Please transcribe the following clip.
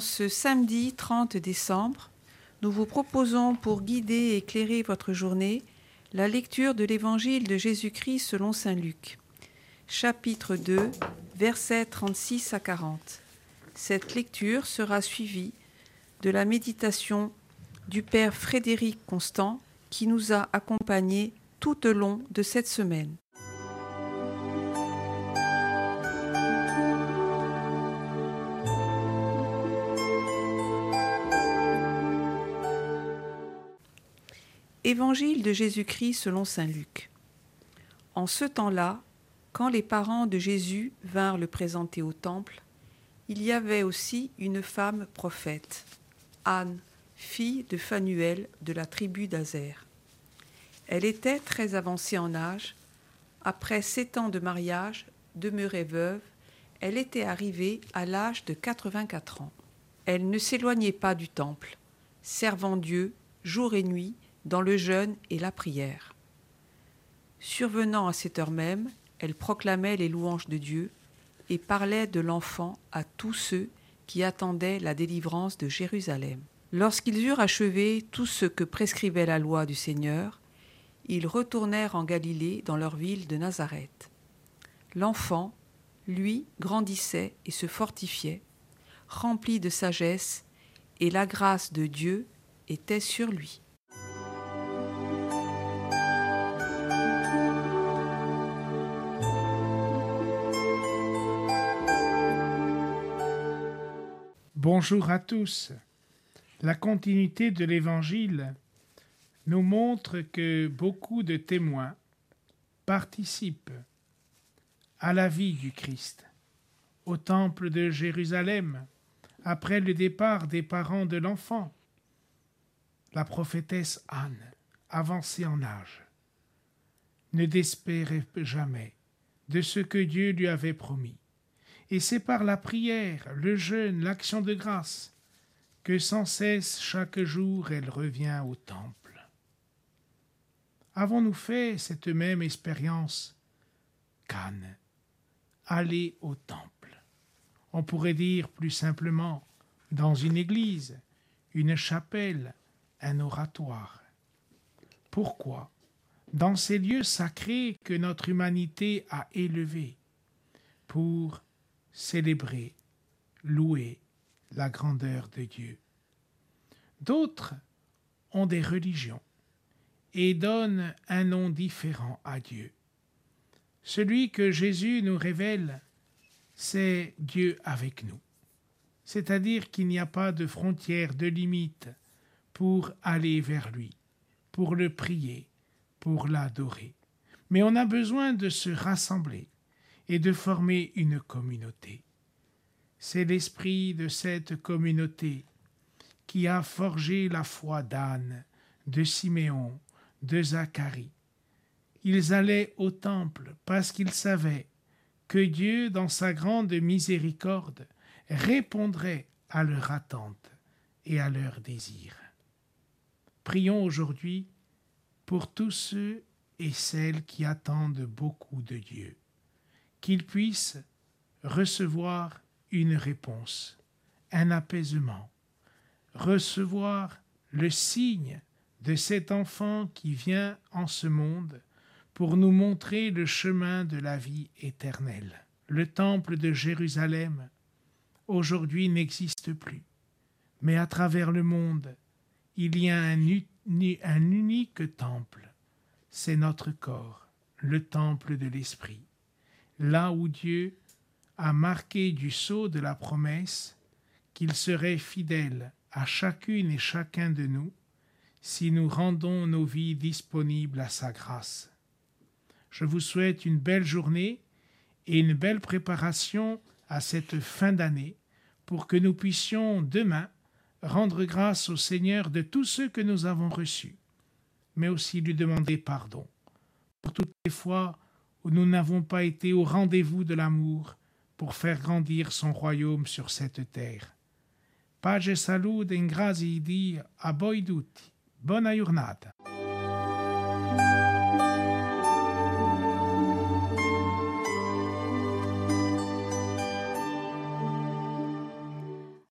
Ce samedi 30 décembre, nous vous proposons pour guider et éclairer votre journée la lecture de l'Évangile de Jésus-Christ selon Saint Luc, chapitre 2, versets 36 à 40. Cette lecture sera suivie de la méditation du Père Frédéric Constant qui nous a accompagnés tout au long de cette semaine. Évangile de Jésus-Christ selon Saint Luc. En ce temps-là, quand les parents de Jésus vinrent le présenter au temple, il y avait aussi une femme prophète, Anne, fille de Phanuel de la tribu d'Azer. Elle était très avancée en âge. Après sept ans de mariage, demeurée veuve, elle était arrivée à l'âge de 84 ans. Elle ne s'éloignait pas du temple, servant Dieu jour et nuit dans le jeûne et la prière. Survenant à cette heure même, elle proclamait les louanges de Dieu et parlait de l'enfant à tous ceux qui attendaient la délivrance de Jérusalem. Lorsqu'ils eurent achevé tout ce que prescrivait la loi du Seigneur, ils retournèrent en Galilée dans leur ville de Nazareth. L'enfant, lui, grandissait et se fortifiait, rempli de sagesse, et la grâce de Dieu était sur lui. Bonjour à tous. La continuité de l'Évangile nous montre que beaucoup de témoins participent à la vie du Christ. Au temple de Jérusalem, après le départ des parents de l'enfant, la prophétesse Anne, avancée en âge, ne désespérait jamais de ce que Dieu lui avait promis et c'est par la prière, le jeûne, l'action de grâce, que sans cesse chaque jour elle revient au temple. Avons-nous fait cette même expérience qu'Anne Aller au temple? On pourrait dire plus simplement dans une église, une chapelle, un oratoire. Pourquoi? Dans ces lieux sacrés que notre humanité a élevés, pour célébrer, louer la grandeur de Dieu. D'autres ont des religions et donnent un nom différent à Dieu. Celui que Jésus nous révèle, c'est Dieu avec nous. C'est-à-dire qu'il n'y a pas de frontières, de limites pour aller vers lui, pour le prier, pour l'adorer. Mais on a besoin de se rassembler, et de former une communauté. C'est l'esprit de cette communauté qui a forgé la foi d'Anne, de Siméon, de Zacharie. Ils allaient au temple parce qu'ils savaient que Dieu, dans sa grande miséricorde, répondrait à leur attente et à leurs désirs. Prions aujourd'hui pour tous ceux et celles qui attendent beaucoup de Dieu qu'ils puissent recevoir une réponse, un apaisement, recevoir le signe de cet enfant qui vient en ce monde pour nous montrer le chemin de la vie éternelle. Le temple de Jérusalem aujourd'hui n'existe plus, mais à travers le monde, il y a un, un unique temple, c'est notre corps, le temple de l'Esprit là où Dieu a marqué du sceau de la promesse qu'il serait fidèle à chacune et chacun de nous si nous rendons nos vies disponibles à sa grâce. Je vous souhaite une belle journée et une belle préparation à cette fin d'année pour que nous puissions demain rendre grâce au Seigneur de tout ce que nous avons reçu, mais aussi lui demander pardon pour toutes les fois où nous n'avons pas été au rendez-vous de l'amour pour faire grandir son royaume sur cette terre. Pace e salute in grazie di a.